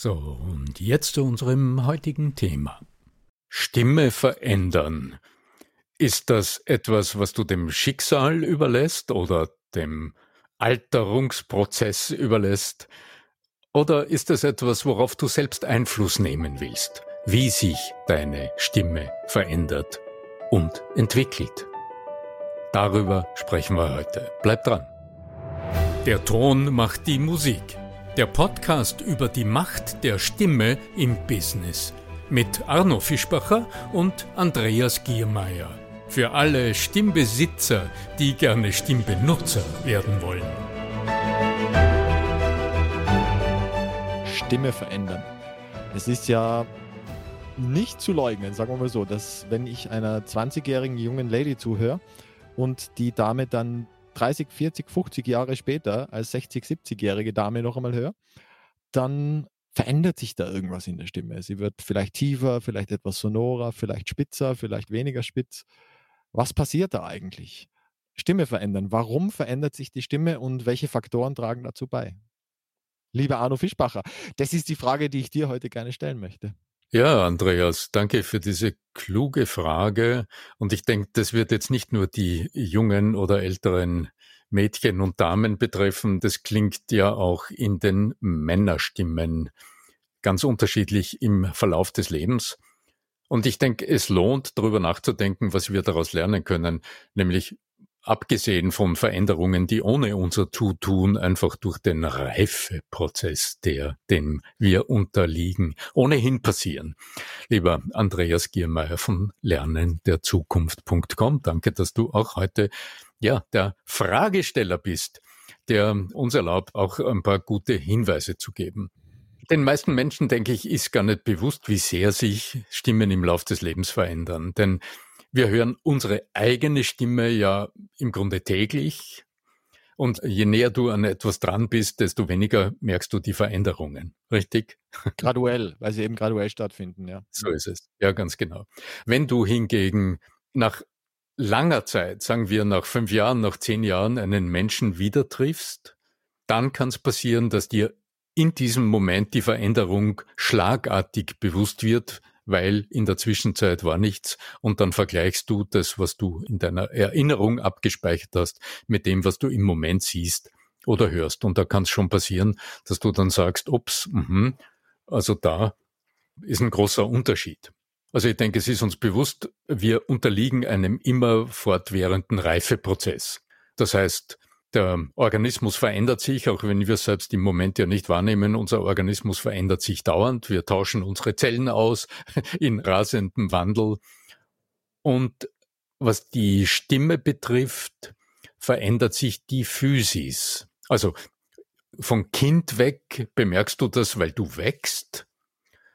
So, und jetzt zu unserem heutigen Thema. Stimme verändern. Ist das etwas, was du dem Schicksal überlässt oder dem Alterungsprozess überlässt? Oder ist es etwas, worauf du selbst Einfluss nehmen willst, wie sich deine Stimme verändert und entwickelt? Darüber sprechen wir heute. Bleib dran. Der Ton macht die Musik. Der Podcast über die Macht der Stimme im Business mit Arno Fischbacher und Andreas Giermeier. Für alle Stimmbesitzer, die gerne Stimmbenutzer werden wollen. Stimme verändern. Es ist ja nicht zu leugnen, sagen wir mal so, dass wenn ich einer 20-jährigen jungen Lady zuhöre und die Dame dann 30, 40, 50 Jahre später als 60, 70-jährige Dame noch einmal höre, dann verändert sich da irgendwas in der Stimme. Sie wird vielleicht tiefer, vielleicht etwas sonorer, vielleicht spitzer, vielleicht weniger spitz. Was passiert da eigentlich? Stimme verändern. Warum verändert sich die Stimme und welche Faktoren tragen dazu bei? Lieber Arno Fischbacher, das ist die Frage, die ich dir heute gerne stellen möchte. Ja, Andreas, danke für diese kluge Frage. Und ich denke, das wird jetzt nicht nur die jungen oder älteren Mädchen und Damen betreffen. Das klingt ja auch in den Männerstimmen ganz unterschiedlich im Verlauf des Lebens. Und ich denke, es lohnt, darüber nachzudenken, was wir daraus lernen können, nämlich abgesehen von Veränderungen, die ohne unser Zutun einfach durch den Reifeprozess, der dem wir unterliegen, ohnehin passieren. Lieber Andreas Giermeier von lernenderzukunft.com, danke, dass du auch heute ja der Fragesteller bist, der uns erlaubt, auch ein paar gute Hinweise zu geben. Den meisten Menschen, denke ich, ist gar nicht bewusst, wie sehr sich Stimmen im Lauf des Lebens verändern. Denn wir hören unsere eigene Stimme ja im Grunde täglich. Und je näher du an etwas dran bist, desto weniger merkst du die Veränderungen. Richtig? Graduell, weil sie eben graduell stattfinden, ja. So ist es. Ja, ganz genau. Wenn du hingegen nach langer Zeit, sagen wir nach fünf Jahren, nach zehn Jahren, einen Menschen wieder triffst, dann kann es passieren, dass dir in diesem Moment die Veränderung schlagartig bewusst wird, weil in der Zwischenzeit war nichts und dann vergleichst du das, was du in deiner Erinnerung abgespeichert hast, mit dem, was du im Moment siehst oder hörst. Und da kann es schon passieren, dass du dann sagst, ups, mh, also da ist ein großer Unterschied. Also ich denke, es ist uns bewusst, wir unterliegen einem immer fortwährenden Reifeprozess. Das heißt, der Organismus verändert sich, auch wenn wir es selbst im Moment ja nicht wahrnehmen. Unser Organismus verändert sich dauernd. Wir tauschen unsere Zellen aus in rasendem Wandel. Und was die Stimme betrifft, verändert sich die Physis. Also von Kind weg bemerkst du das, weil du wächst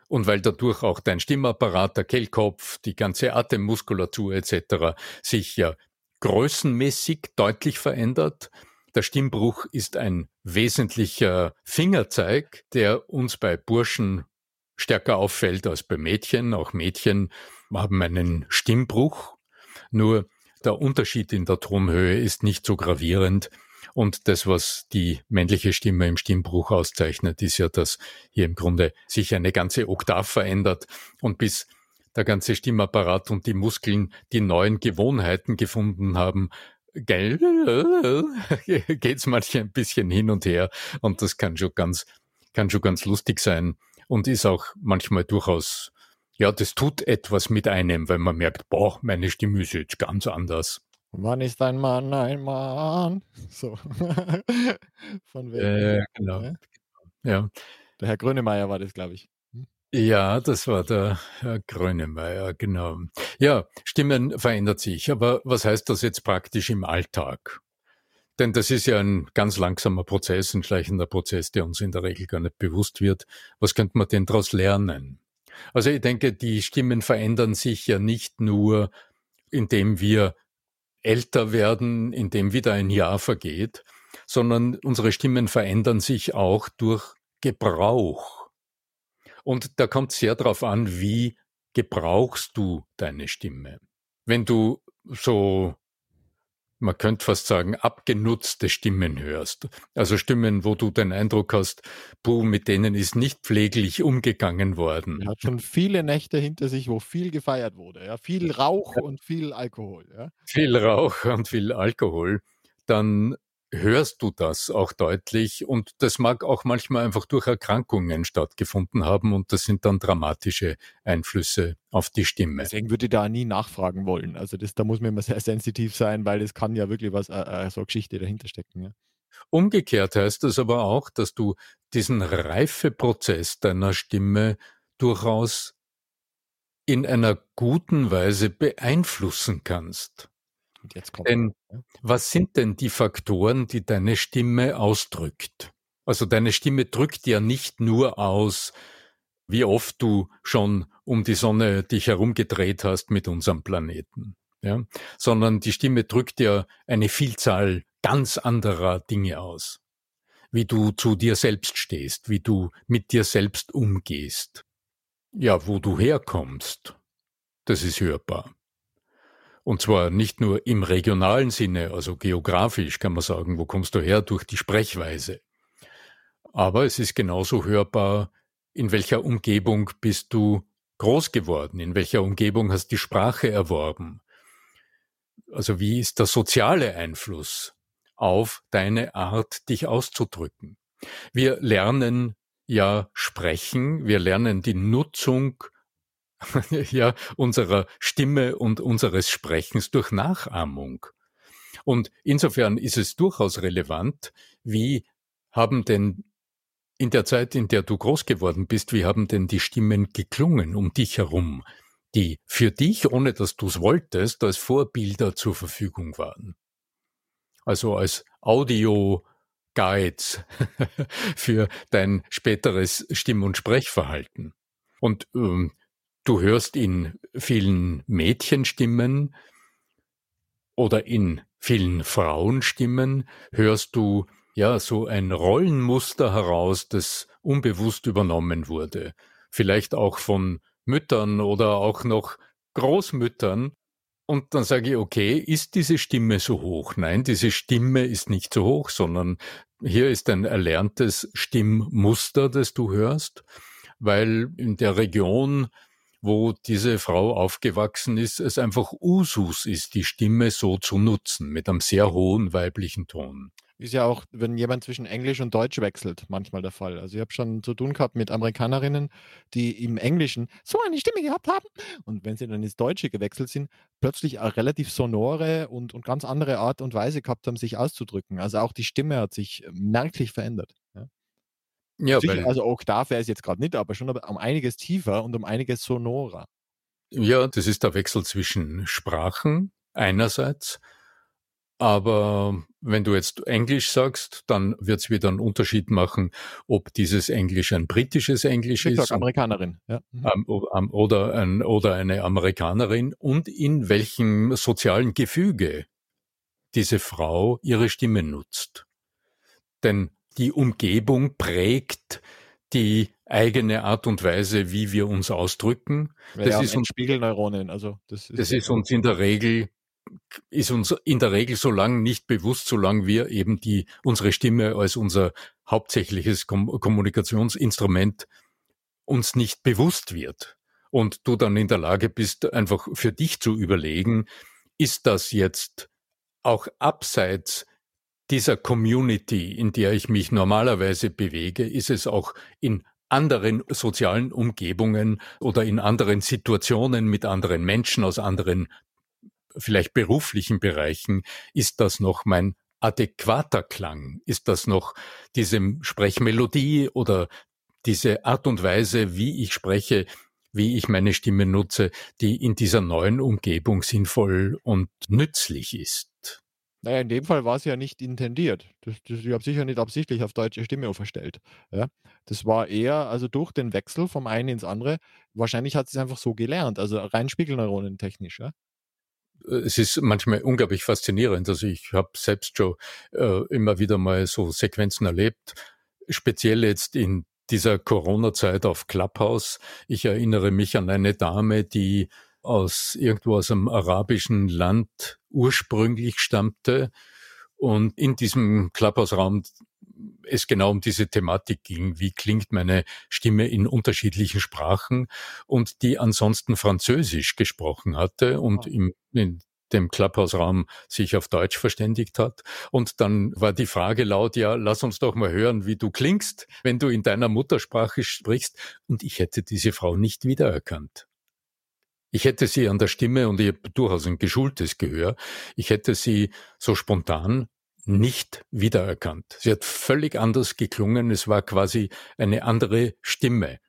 und weil dadurch auch dein Stimmapparat, der Kehlkopf, die ganze Atemmuskulatur etc. sich ja größenmäßig deutlich verändert. Der Stimmbruch ist ein wesentlicher Fingerzeig, der uns bei Burschen stärker auffällt als bei Mädchen. Auch Mädchen haben einen Stimmbruch. Nur der Unterschied in der Tonhöhe ist nicht so gravierend. Und das, was die männliche Stimme im Stimmbruch auszeichnet, ist ja, dass hier im Grunde sich eine ganze Oktav verändert und bis der ganze Stimmapparat und die Muskeln die neuen Gewohnheiten gefunden haben, gell, geht's manchmal ein bisschen hin und her und das kann schon ganz, kann schon ganz lustig sein und ist auch manchmal durchaus, ja, das tut etwas mit einem, weil man merkt, boah, meine Stimme ist jetzt ganz anders. Wann ist ein Mann ein Mann? So. Von wegen. Äh, genau. Ja. ja. Der Herr Grönemeyer war das, glaube ich. Ja, das war der Herr Grönemeyer, genau. Ja, Stimmen verändert sich. Aber was heißt das jetzt praktisch im Alltag? Denn das ist ja ein ganz langsamer Prozess, ein schleichender Prozess, der uns in der Regel gar nicht bewusst wird. Was könnte man denn daraus lernen? Also ich denke, die Stimmen verändern sich ja nicht nur, indem wir älter werden, indem wieder ein Jahr vergeht, sondern unsere Stimmen verändern sich auch durch Gebrauch. Und da kommt sehr darauf an, wie gebrauchst du deine Stimme. Wenn du so man könnte fast sagen, abgenutzte Stimmen hörst. Also Stimmen, wo du den Eindruck hast, puh, mit denen ist nicht pfleglich umgegangen worden. Er hat schon viele Nächte hinter sich, wo viel gefeiert wurde. Ja? Viel Rauch ja. und viel Alkohol. Ja? Viel Rauch und viel Alkohol. Dann hörst du das auch deutlich und das mag auch manchmal einfach durch Erkrankungen stattgefunden haben und das sind dann dramatische Einflüsse auf die Stimme. Deswegen würde ich da nie nachfragen wollen. Also das, da muss man immer sehr sensitiv sein, weil es kann ja wirklich was, äh, äh, so eine Geschichte dahinter stecken. Ja. Umgekehrt heißt das aber auch, dass du diesen Reifeprozess deiner Stimme durchaus in einer guten Weise beeinflussen kannst. Denn was sind denn die Faktoren, die deine Stimme ausdrückt? Also deine Stimme drückt ja nicht nur aus, wie oft du schon um die Sonne dich herumgedreht hast mit unserem Planeten, ja, sondern die Stimme drückt ja eine Vielzahl ganz anderer Dinge aus. Wie du zu dir selbst stehst, wie du mit dir selbst umgehst. Ja, wo du herkommst, das ist hörbar. Und zwar nicht nur im regionalen Sinne, also geografisch kann man sagen, wo kommst du her durch die Sprechweise. Aber es ist genauso hörbar, in welcher Umgebung bist du groß geworden, in welcher Umgebung hast die Sprache erworben. Also wie ist der soziale Einfluss auf deine Art, dich auszudrücken? Wir lernen ja sprechen, wir lernen die Nutzung ja, unserer Stimme und unseres Sprechens durch Nachahmung. Und insofern ist es durchaus relevant, wie haben denn in der Zeit, in der du groß geworden bist, wie haben denn die Stimmen geklungen um dich herum, die für dich, ohne dass du es wolltest, als Vorbilder zur Verfügung waren? Also als Audio Guides für dein späteres Stimm- und Sprechverhalten. Und ähm, Du hörst in vielen Mädchenstimmen oder in vielen Frauenstimmen hörst du ja so ein Rollenmuster heraus, das unbewusst übernommen wurde. Vielleicht auch von Müttern oder auch noch Großmüttern. Und dann sage ich, okay, ist diese Stimme so hoch? Nein, diese Stimme ist nicht so hoch, sondern hier ist ein erlerntes Stimmmuster, das du hörst, weil in der Region wo diese Frau aufgewachsen ist, es einfach Usus ist, die Stimme so zu nutzen, mit einem sehr hohen weiblichen Ton. Ist ja auch, wenn jemand zwischen Englisch und Deutsch wechselt, manchmal der Fall. Also ich habe schon zu tun gehabt mit Amerikanerinnen, die im Englischen so eine Stimme gehabt haben und wenn sie dann ins Deutsche gewechselt sind, plötzlich eine relativ sonore und, und ganz andere Art und Weise gehabt haben, sich auszudrücken. Also auch die Stimme hat sich merklich verändert. Ja. Ja, Sicher, also Oktav wäre es jetzt gerade nicht, aber schon um einiges tiefer und um einiges sonorer. Ja, das ist der Wechsel zwischen Sprachen einerseits, aber wenn du jetzt Englisch sagst, dann wird es wieder einen Unterschied machen, ob dieses Englisch ein britisches Englisch ich ist. Sag Amerikanerin. Ja. Mhm. Oder, ein, oder eine Amerikanerin und in welchem sozialen Gefüge diese Frau ihre Stimme nutzt. Denn die Umgebung prägt die eigene Art und Weise, wie wir uns ausdrücken. Ja, das ist uns Spiegelneuronen. Also das ist, das ist uns in der Regel ist uns in der Regel so lang nicht bewusst, solange wir eben die, unsere Stimme als unser hauptsächliches Kom Kommunikationsinstrument uns nicht bewusst wird. Und du dann in der Lage bist, einfach für dich zu überlegen, ist das jetzt auch abseits dieser Community, in der ich mich normalerweise bewege, ist es auch in anderen sozialen Umgebungen oder in anderen Situationen mit anderen Menschen aus anderen vielleicht beruflichen Bereichen, ist das noch mein adäquater Klang? Ist das noch diese Sprechmelodie oder diese Art und Weise, wie ich spreche, wie ich meine Stimme nutze, die in dieser neuen Umgebung sinnvoll und nützlich ist? Naja, in dem Fall war es ja nicht intendiert. Das, das, ich habe sicher nicht absichtlich auf deutsche Stimme verstellt. Ja? Das war eher, also durch den Wechsel vom einen ins andere, wahrscheinlich hat es einfach so gelernt, also rein Spiegelneuronen technisch. Ja? es ist manchmal unglaublich faszinierend. Also ich habe selbst schon äh, immer wieder mal so Sequenzen erlebt, speziell jetzt in dieser Corona-Zeit auf Clubhouse. Ich erinnere mich an eine Dame, die aus irgendwo aus einem arabischen Land ursprünglich stammte und in diesem Clubhouse-Raum es genau um diese Thematik ging. Wie klingt meine Stimme in unterschiedlichen Sprachen und die ansonsten Französisch gesprochen hatte und im, in dem Clubhouse-Raum sich auf Deutsch verständigt hat. Und dann war die Frage laut, ja, lass uns doch mal hören, wie du klingst, wenn du in deiner Muttersprache sprichst. Und ich hätte diese Frau nicht wiedererkannt. Ich hätte sie an der Stimme und habe durchaus ein geschultes Gehör. Ich hätte sie so spontan nicht wiedererkannt. Sie hat völlig anders geklungen. Es war quasi eine andere Stimme.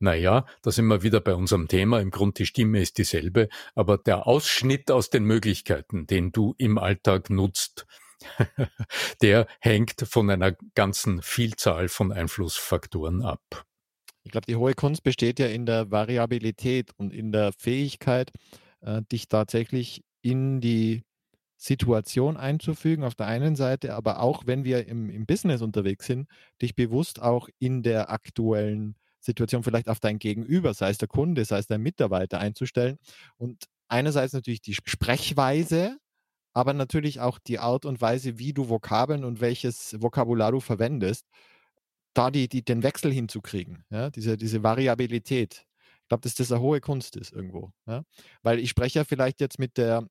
Naja, da sind wir wieder bei unserem Thema. Im Grunde die Stimme ist dieselbe, aber der Ausschnitt aus den Möglichkeiten, den du im Alltag nutzt, der hängt von einer ganzen Vielzahl von Einflussfaktoren ab. Ich glaube, die hohe Kunst besteht ja in der Variabilität und in der Fähigkeit, äh, dich tatsächlich in die Situation einzufügen auf der einen Seite, aber auch wenn wir im, im Business unterwegs sind, dich bewusst auch in der aktuellen Situation vielleicht auf dein Gegenüber, sei es der Kunde, sei es dein Mitarbeiter einzustellen. Und einerseits natürlich die Sprechweise, aber natürlich auch die Art und Weise, wie du Vokabeln und welches Vokabular du verwendest, da die, die, den Wechsel hinzukriegen, ja, diese, diese Variabilität. Ich glaube, dass das eine hohe Kunst ist irgendwo. Ja? Weil ich spreche ja vielleicht jetzt mit der,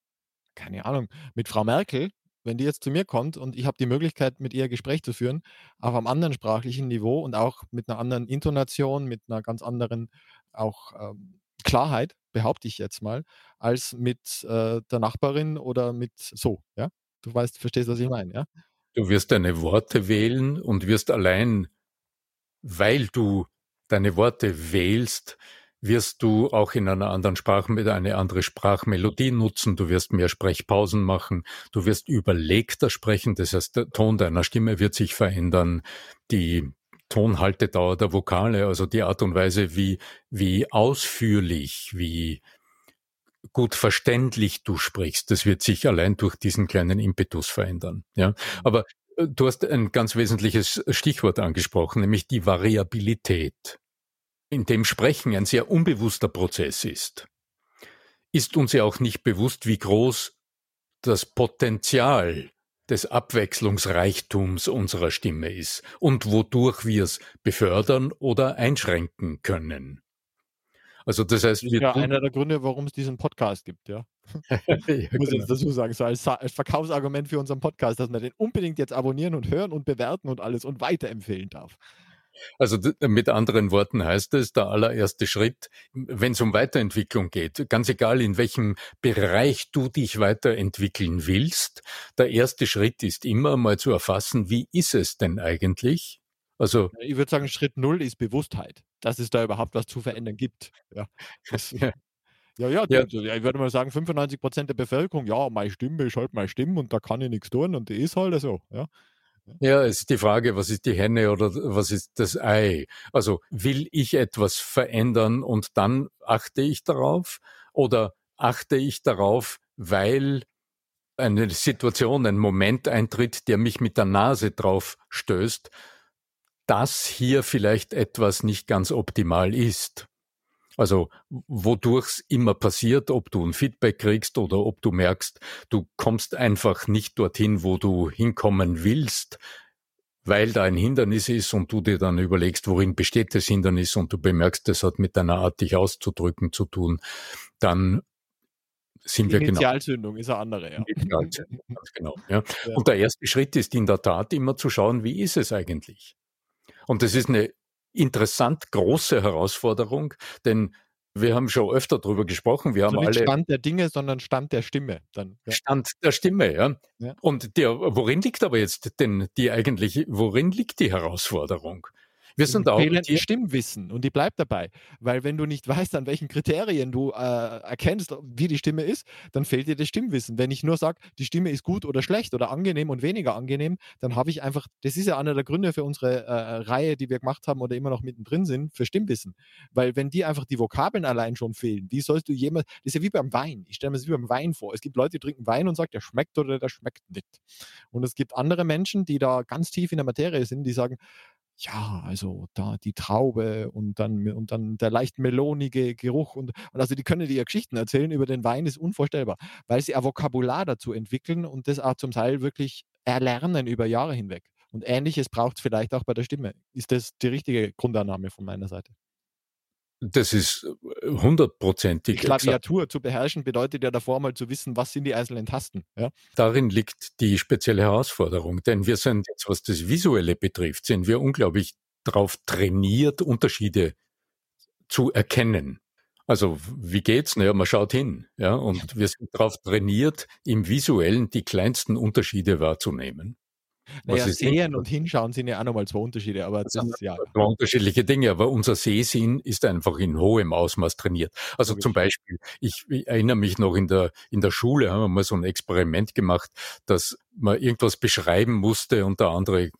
keine Ahnung, mit Frau Merkel, wenn die jetzt zu mir kommt und ich habe die Möglichkeit, mit ihr Gespräch zu führen, auf einem anderen sprachlichen Niveau und auch mit einer anderen Intonation, mit einer ganz anderen auch ähm, Klarheit, behaupte ich jetzt mal, als mit äh, der Nachbarin oder mit so, ja? Du weißt, verstehst, was ich meine, ja? Du wirst deine Worte wählen und wirst allein weil du deine Worte wählst, wirst du auch in einer anderen Sprache mit eine andere Sprachmelodie nutzen, du wirst mehr Sprechpausen machen, du wirst überlegter sprechen, das heißt, der Ton deiner Stimme wird sich verändern, die Tonhaltedauer der Vokale, also die Art und Weise, wie, wie ausführlich, wie gut verständlich du sprichst, das wird sich allein durch diesen kleinen Impetus verändern. Ja, aber Du hast ein ganz wesentliches Stichwort angesprochen, nämlich die Variabilität. In dem Sprechen ein sehr unbewusster Prozess ist, ist uns ja auch nicht bewusst, wie groß das Potenzial des Abwechslungsreichtums unserer Stimme ist und wodurch wir es befördern oder einschränken können. Also das heißt, wir ja einer der Gründe, warum es diesen Podcast gibt, ja. ja Muss ich genau. jetzt dazu sagen, so als, als, Verkaufsargument für unseren Podcast, dass man den unbedingt jetzt abonnieren und hören und bewerten und alles und weiterempfehlen darf. Also mit anderen Worten heißt es, der allererste Schritt, wenn es um Weiterentwicklung geht, ganz egal in welchem Bereich du dich weiterentwickeln willst, der erste Schritt ist immer mal zu erfassen, wie ist es denn eigentlich? Also ich würde sagen, Schritt null ist Bewusstheit, dass es da überhaupt was zu verändern gibt. Ja, das, ja. Ja, ja, ja. ich würde mal sagen, 95 Prozent der Bevölkerung, ja, meine Stimme ist halt meine Stimme und da kann ich nichts tun und die ist halt so. Ja. Ja, es ist die Frage, was ist die Henne oder was ist das Ei? Also will ich etwas verändern und dann achte ich darauf oder achte ich darauf, weil eine Situation, ein Moment eintritt, der mich mit der Nase drauf stößt dass hier vielleicht etwas nicht ganz optimal ist. Also wodurch es immer passiert, ob du ein Feedback kriegst oder ob du merkst, du kommst einfach nicht dorthin, wo du hinkommen willst, weil da ein Hindernis ist und du dir dann überlegst, worin besteht das Hindernis und du bemerkst, das hat mit deiner Art, dich auszudrücken zu tun, dann sind wir genau. Initialzündung ist eine andere, ja. ganz genau. Ja. ja. Und der erste Schritt ist in der Tat immer zu schauen, wie ist es eigentlich? Und das ist eine interessant große Herausforderung, denn wir haben schon öfter darüber gesprochen. Wir also haben nicht alle Stand der Dinge, sondern Stand der Stimme. Dann, ja. Stand der Stimme, ja. ja. Und der, worin liegt aber jetzt denn die eigentliche, worin liegt die Herausforderung? Wir sind auch fehlenden Stimmwissen und die bleibt dabei. Weil wenn du nicht weißt, an welchen Kriterien du äh, erkennst, wie die Stimme ist, dann fehlt dir das Stimmwissen. Wenn ich nur sage, die Stimme ist gut oder schlecht oder angenehm und weniger angenehm, dann habe ich einfach, das ist ja einer der Gründe für unsere äh, Reihe, die wir gemacht haben oder immer noch mittendrin sind, für Stimmwissen. Weil wenn dir einfach die Vokabeln allein schon fehlen, wie sollst du jemals, das ist ja wie beim Wein. Ich stelle mir das wie beim Wein vor. Es gibt Leute, die trinken Wein und sagen, der schmeckt oder der schmeckt nicht. Und es gibt andere Menschen, die da ganz tief in der Materie sind, die sagen, ja, also da die Traube und dann, und dann der leicht melonige Geruch und, und also die können dir Geschichten erzählen über den Wein, ist unvorstellbar, weil sie ein Vokabular dazu entwickeln und das auch zum Teil wirklich erlernen über Jahre hinweg. Und ähnliches braucht es vielleicht auch bei der Stimme. Ist das die richtige Grundannahme von meiner Seite? Das ist äh, hundertprozentig. Die Klaviatur exakt. zu beherrschen bedeutet ja davor mal zu wissen, was sind die einzelnen Tasten. Ja? Darin liegt die spezielle Herausforderung, denn wir sind jetzt, was das Visuelle betrifft, sind wir unglaublich darauf trainiert, Unterschiede zu erkennen. Also wie geht's? Naja, man schaut hin, ja, und wir sind darauf trainiert, im Visuellen die kleinsten Unterschiede wahrzunehmen. Naja, Sehen und Hinschauen sind ja auch nochmal zwei Unterschiede, aber das, das ist ja. Zwei unterschiedliche Dinge, aber unser Sehsinn ist einfach in hohem Ausmaß trainiert. Also zum Beispiel, ich, ich, erinnere mich noch in der, in der Schule haben wir mal so ein Experiment gemacht, dass man irgendwas beschreiben musste und der andere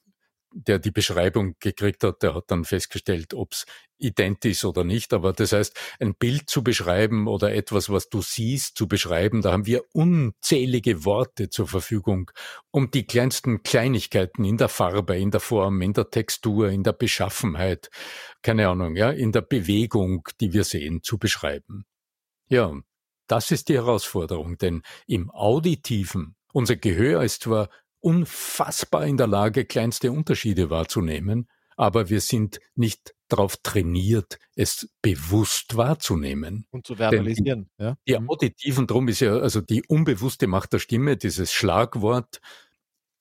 der die Beschreibung gekriegt hat, der hat dann festgestellt, ob es ident ist oder nicht. Aber das heißt, ein Bild zu beschreiben oder etwas, was du siehst, zu beschreiben, da haben wir unzählige Worte zur Verfügung, um die kleinsten Kleinigkeiten in der Farbe, in der Form, in der Textur, in der Beschaffenheit, keine Ahnung, ja, in der Bewegung, die wir sehen, zu beschreiben. Ja, das ist die Herausforderung, denn im Auditiven, unser Gehör ist zwar unfassbar in der Lage, kleinste Unterschiede wahrzunehmen, aber wir sind nicht darauf trainiert, es bewusst wahrzunehmen. Und zu verbalisieren. Die, ja. die mhm. auditiven, drum ist ja, also die unbewusste Macht der Stimme, dieses Schlagwort,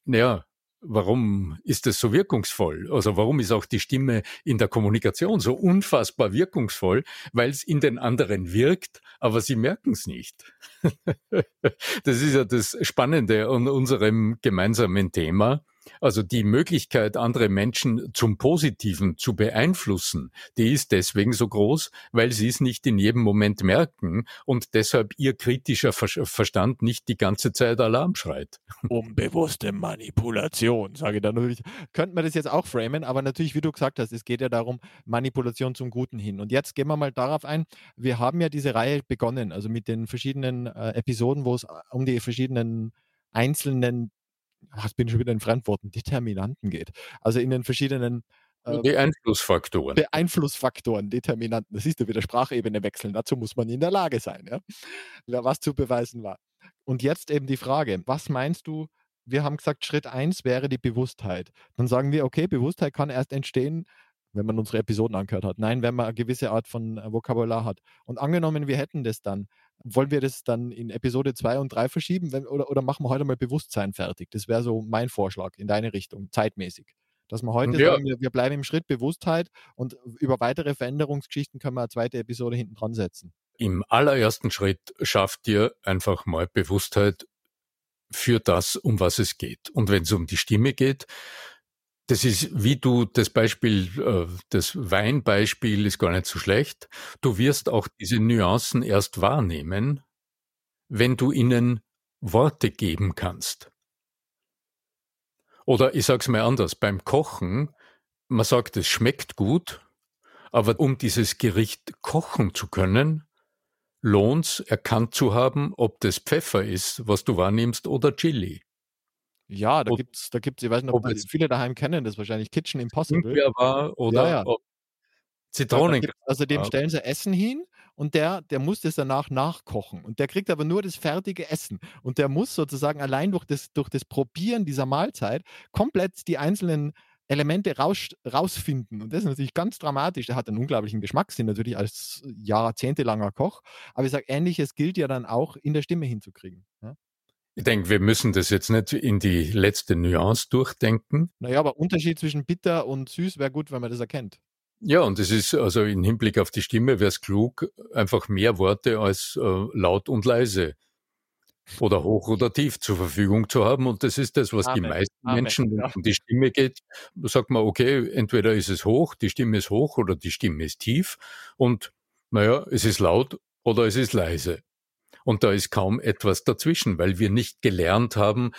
ja, warum ist es so wirkungsvoll? Also warum ist auch die Stimme in der Kommunikation so unfassbar wirkungsvoll? Weil es in den anderen wirkt, aber sie merken es nicht. das ist ja das Spannende an unserem gemeinsamen Thema. Also die Möglichkeit, andere Menschen zum Positiven zu beeinflussen, die ist deswegen so groß, weil sie es nicht in jedem Moment merken und deshalb ihr kritischer Verstand nicht die ganze Zeit Alarm schreit. Unbewusste Manipulation, sage ich da natürlich. Könnte man das jetzt auch framen, aber natürlich, wie du gesagt hast, es geht ja darum, Manipulation zum Guten hin. Und jetzt gehen wir mal darauf ein, wir haben ja diese Reihe begonnen, also mit den verschiedenen äh, Episoden, wo es um die verschiedenen einzelnen was bin ich schon wieder in Fremdworten, Determinanten geht. Also in den verschiedenen äh, Beeinflussfaktoren. Beeinflussfaktoren, Determinanten. Das ist ja wieder Sprachebene wechseln. Dazu muss man in der Lage sein, ja? was zu beweisen war. Und jetzt eben die Frage, was meinst du, wir haben gesagt, Schritt 1 wäre die Bewusstheit. Dann sagen wir, okay, Bewusstheit kann erst entstehen, wenn man unsere Episoden angehört hat. Nein, wenn man eine gewisse Art von äh, Vokabular hat. Und angenommen, wir hätten das dann, wollen wir das dann in Episode 2 und 3 verschieben wenn, oder, oder machen wir heute mal Bewusstsein fertig? Das wäre so mein Vorschlag in deine Richtung, zeitmäßig. Dass wir heute ja. sagen, wir, wir, bleiben im Schritt Bewusstheit und über weitere Veränderungsgeschichten können wir eine zweite Episode hinten dran setzen. Im allerersten Schritt schafft ihr einfach mal Bewusstheit für das, um was es geht. Und wenn es um die Stimme geht, das ist, wie du das Beispiel, äh, das Weinbeispiel ist gar nicht so schlecht. Du wirst auch diese Nuancen erst wahrnehmen, wenn du ihnen Worte geben kannst. Oder ich sag's mal anders, beim Kochen, man sagt, es schmeckt gut, aber um dieses Gericht kochen zu können, lohnt's erkannt zu haben, ob das Pfeffer ist, was du wahrnimmst, oder Chili. Ja, da gibt's, da gibt's, ich weiß nicht, ob das viele daheim kennen, das ist wahrscheinlich Kitchen Impossible. War oder ja, ja. Zitronen. Also dem stellen sie Essen hin und der, der muss das danach nachkochen. Und der kriegt aber nur das fertige Essen. Und der muss sozusagen allein durch das, durch das Probieren dieser Mahlzeit komplett die einzelnen Elemente raus, rausfinden. Und das ist natürlich ganz dramatisch. Der hat einen unglaublichen Geschmackssinn, natürlich als jahrzehntelanger Koch. Aber ich sage, ähnliches gilt ja dann auch in der Stimme hinzukriegen. Ja? Ich denke, wir müssen das jetzt nicht in die letzte Nuance durchdenken. Naja, aber Unterschied zwischen bitter und süß wäre gut, wenn man das erkennt. Ja, und es ist also im Hinblick auf die Stimme wäre es klug, einfach mehr Worte als äh, laut und leise oder hoch oder tief zur Verfügung zu haben. Und das ist das, was Amen. die meisten Amen. Menschen, wenn es um die Stimme geht, sagt man, okay, entweder ist es hoch, die Stimme ist hoch oder die Stimme ist tief. Und naja, es ist laut oder es ist leise. Und da ist kaum etwas dazwischen, weil wir nicht gelernt haben,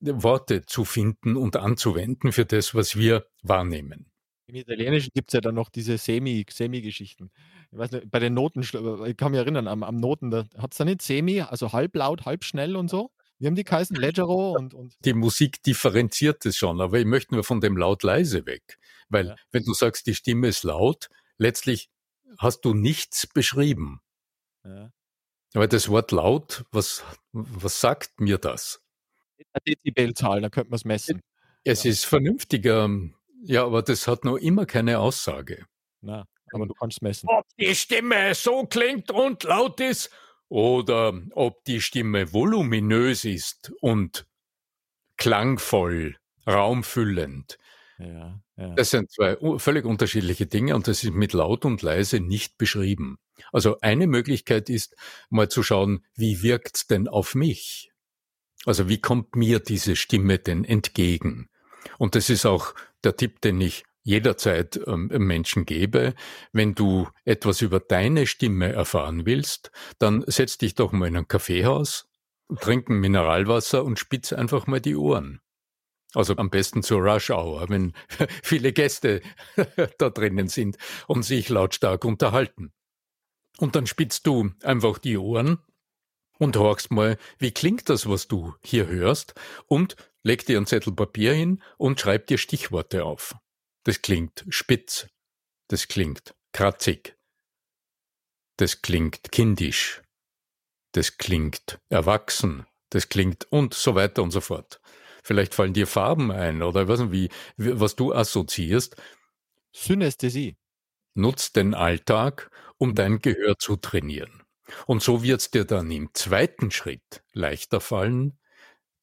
Worte zu finden und anzuwenden für das, was wir wahrnehmen. Im Italienischen gibt es ja dann noch diese Semi, Semi-Geschichten. Ich weiß nicht, bei den Noten, ich kann mich erinnern, am, am Noten, da hat es da nicht Semi, also halblaut, halb schnell und so. Wie haben die geheißen? Leggero und, und. Die Musik differenziert es schon, aber ich möchte nur von dem laut-leise weg. Weil, ja. wenn du sagst, die Stimme ist laut, letztlich hast du nichts beschrieben. Ja. Aber das Wort laut, was, was sagt mir das? Eine Dezibelzahl, da könnte man es messen. Es ja. ist vernünftiger, ja, aber das hat noch immer keine Aussage. Na, aber du kannst messen. Ob die Stimme so klingt und laut ist oder ob die Stimme voluminös ist und klangvoll, raumfüllend. Ja, ja. Das sind zwei völlig unterschiedliche Dinge und das ist mit laut und leise nicht beschrieben. Also eine Möglichkeit ist mal zu schauen, wie wirkt's denn auf mich? Also wie kommt mir diese Stimme denn entgegen? Und das ist auch der Tipp, den ich jederzeit ähm, Menschen gebe. Wenn du etwas über deine Stimme erfahren willst, dann setz dich doch mal in ein Kaffeehaus, trink ein Mineralwasser und spitz einfach mal die Ohren. Also am besten zur Rush Hour, wenn viele Gäste da drinnen sind und sich lautstark unterhalten. Und dann spitzt du einfach die Ohren und horchst mal, wie klingt das, was du hier hörst und leg dir einen Zettel Papier hin und schreib dir Stichworte auf. Das klingt spitz, das klingt kratzig, das klingt kindisch, das klingt erwachsen, das klingt und so weiter und so fort. Vielleicht fallen dir Farben ein oder was, wie, was du assoziierst. Synästhesie. Nutz den Alltag, um dein Gehör zu trainieren. Und so wird es dir dann im zweiten Schritt leichter fallen,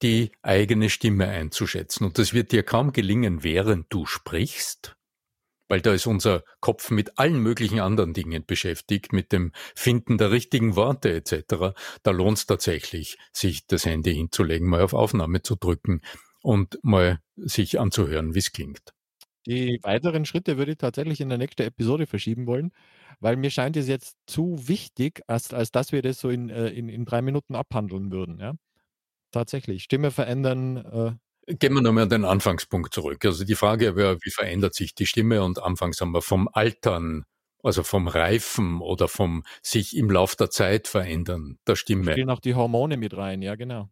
die eigene Stimme einzuschätzen. Und das wird dir kaum gelingen, während du sprichst, weil da ist unser Kopf mit allen möglichen anderen Dingen beschäftigt, mit dem Finden der richtigen Worte etc. Da lohnt es tatsächlich, sich das Handy hinzulegen, mal auf Aufnahme zu drücken und mal sich anzuhören, wie es klingt. Die weiteren Schritte würde ich tatsächlich in der nächsten Episode verschieben wollen, weil mir scheint es jetzt zu wichtig, als, als dass wir das so in, äh, in, in drei Minuten abhandeln würden. Ja? Tatsächlich. Stimme verändern. Äh Gehen wir nochmal an den Anfangspunkt zurück. Also die Frage wäre, wie verändert sich die Stimme? Und anfangs haben wir vom Altern, also vom Reifen oder vom sich im Lauf der Zeit verändern der Stimme. Spielen auch die Hormone mit rein, ja genau.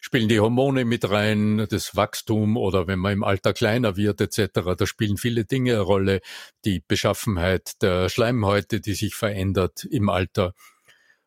Spielen die Hormone mit rein, das Wachstum oder wenn man im Alter kleiner wird etc. Da spielen viele Dinge eine Rolle. Die Beschaffenheit der Schleimhäute, die sich verändert im Alter.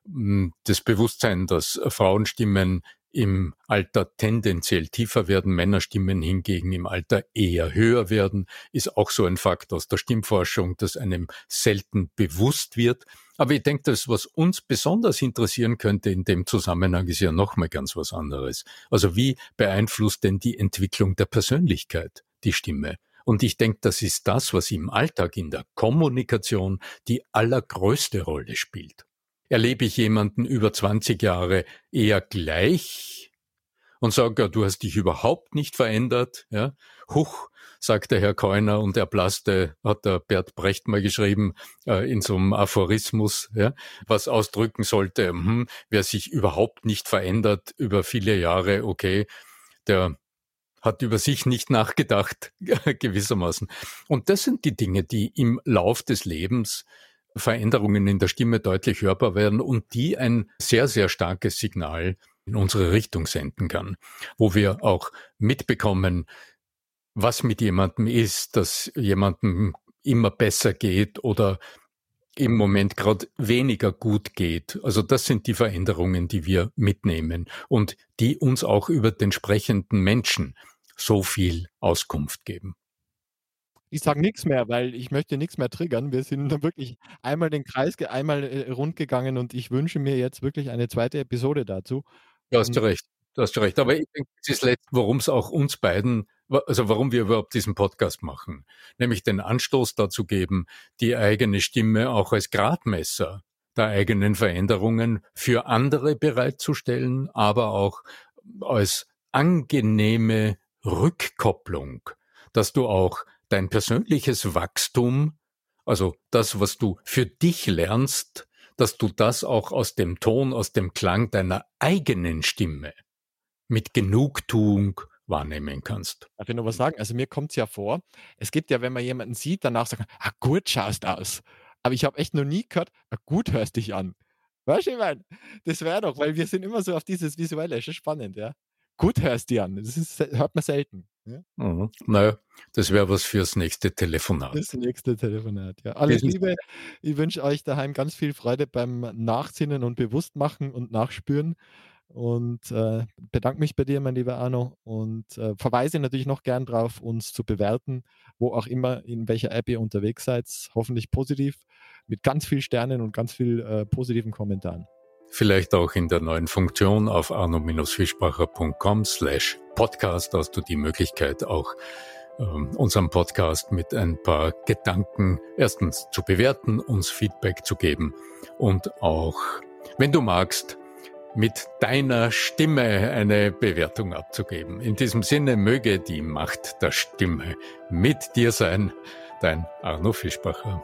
Hm, das Bewusstsein, dass Frauenstimmen im Alter tendenziell tiefer werden, Männerstimmen hingegen im Alter eher höher werden, ist auch so ein Fakt aus der Stimmforschung, das einem selten bewusst wird. Aber ich denke, das, was uns besonders interessieren könnte in dem Zusammenhang, ist ja nochmal ganz was anderes. Also wie beeinflusst denn die Entwicklung der Persönlichkeit die Stimme? Und ich denke, das ist das, was im Alltag in der Kommunikation die allergrößte Rolle spielt erlebe ich jemanden über 20 Jahre eher gleich und sage, ja, du hast dich überhaupt nicht verändert. Ja? Huch, sagt der Herr Keuner und er blasste, hat der Bert Brecht mal geschrieben, äh, in so einem Aphorismus, ja, was ausdrücken sollte, hm, wer sich überhaupt nicht verändert über viele Jahre, okay, der hat über sich nicht nachgedacht, gewissermaßen. Und das sind die Dinge, die im Lauf des Lebens Veränderungen in der Stimme deutlich hörbar werden und die ein sehr, sehr starkes Signal in unsere Richtung senden kann, wo wir auch mitbekommen, was mit jemandem ist, dass jemandem immer besser geht oder im Moment gerade weniger gut geht. Also das sind die Veränderungen, die wir mitnehmen und die uns auch über den sprechenden Menschen so viel Auskunft geben. Ich sage nichts mehr, weil ich möchte nichts mehr triggern. Wir sind da wirklich einmal den Kreis einmal äh, rund gegangen und ich wünsche mir jetzt wirklich eine zweite Episode dazu. Du hast recht. Du hast recht. Aber ich denke, es ist letztlich, worum es auch uns beiden, also warum wir überhaupt diesen Podcast machen. Nämlich den Anstoß dazu geben, die eigene Stimme auch als Gradmesser der eigenen Veränderungen für andere bereitzustellen, aber auch als angenehme Rückkopplung, dass du auch dein persönliches Wachstum, also das, was du für dich lernst, dass du das auch aus dem Ton, aus dem Klang deiner eigenen Stimme mit Genugtuung wahrnehmen kannst. Darf ich noch was sagen? Also mir kommt es ja vor, es gibt ja, wenn man jemanden sieht, danach sagt man, ah, gut schaust aus. Aber ich habe echt noch nie gehört, ah, gut hörst dich an. Weißt du, ich meine, das wäre doch, weil wir sind immer so auf dieses Visuelle, ist schon spannend, ja. Gut hörst dich an, das ist, hört man selten. Ja? Mhm. Naja, das wäre was fürs nächste Telefonat. Das nächste Telefonat, ja. Alles Liebe, ich wünsche euch daheim ganz viel Freude beim Nachsinnen und Bewusstmachen und Nachspüren und äh, bedanke mich bei dir, mein lieber Arno, und äh, verweise natürlich noch gern darauf, uns zu bewerten, wo auch immer, in welcher App ihr unterwegs seid. Hoffentlich positiv, mit ganz vielen Sternen und ganz viel äh, positiven Kommentaren. Vielleicht auch in der neuen Funktion auf arno-fischbacher.com slash podcast hast du die Möglichkeit auch ähm, unseren Podcast mit ein paar Gedanken erstens zu bewerten, uns Feedback zu geben und auch, wenn du magst, mit deiner Stimme eine Bewertung abzugeben. In diesem Sinne möge die Macht der Stimme mit dir sein, dein Arno Fischbacher.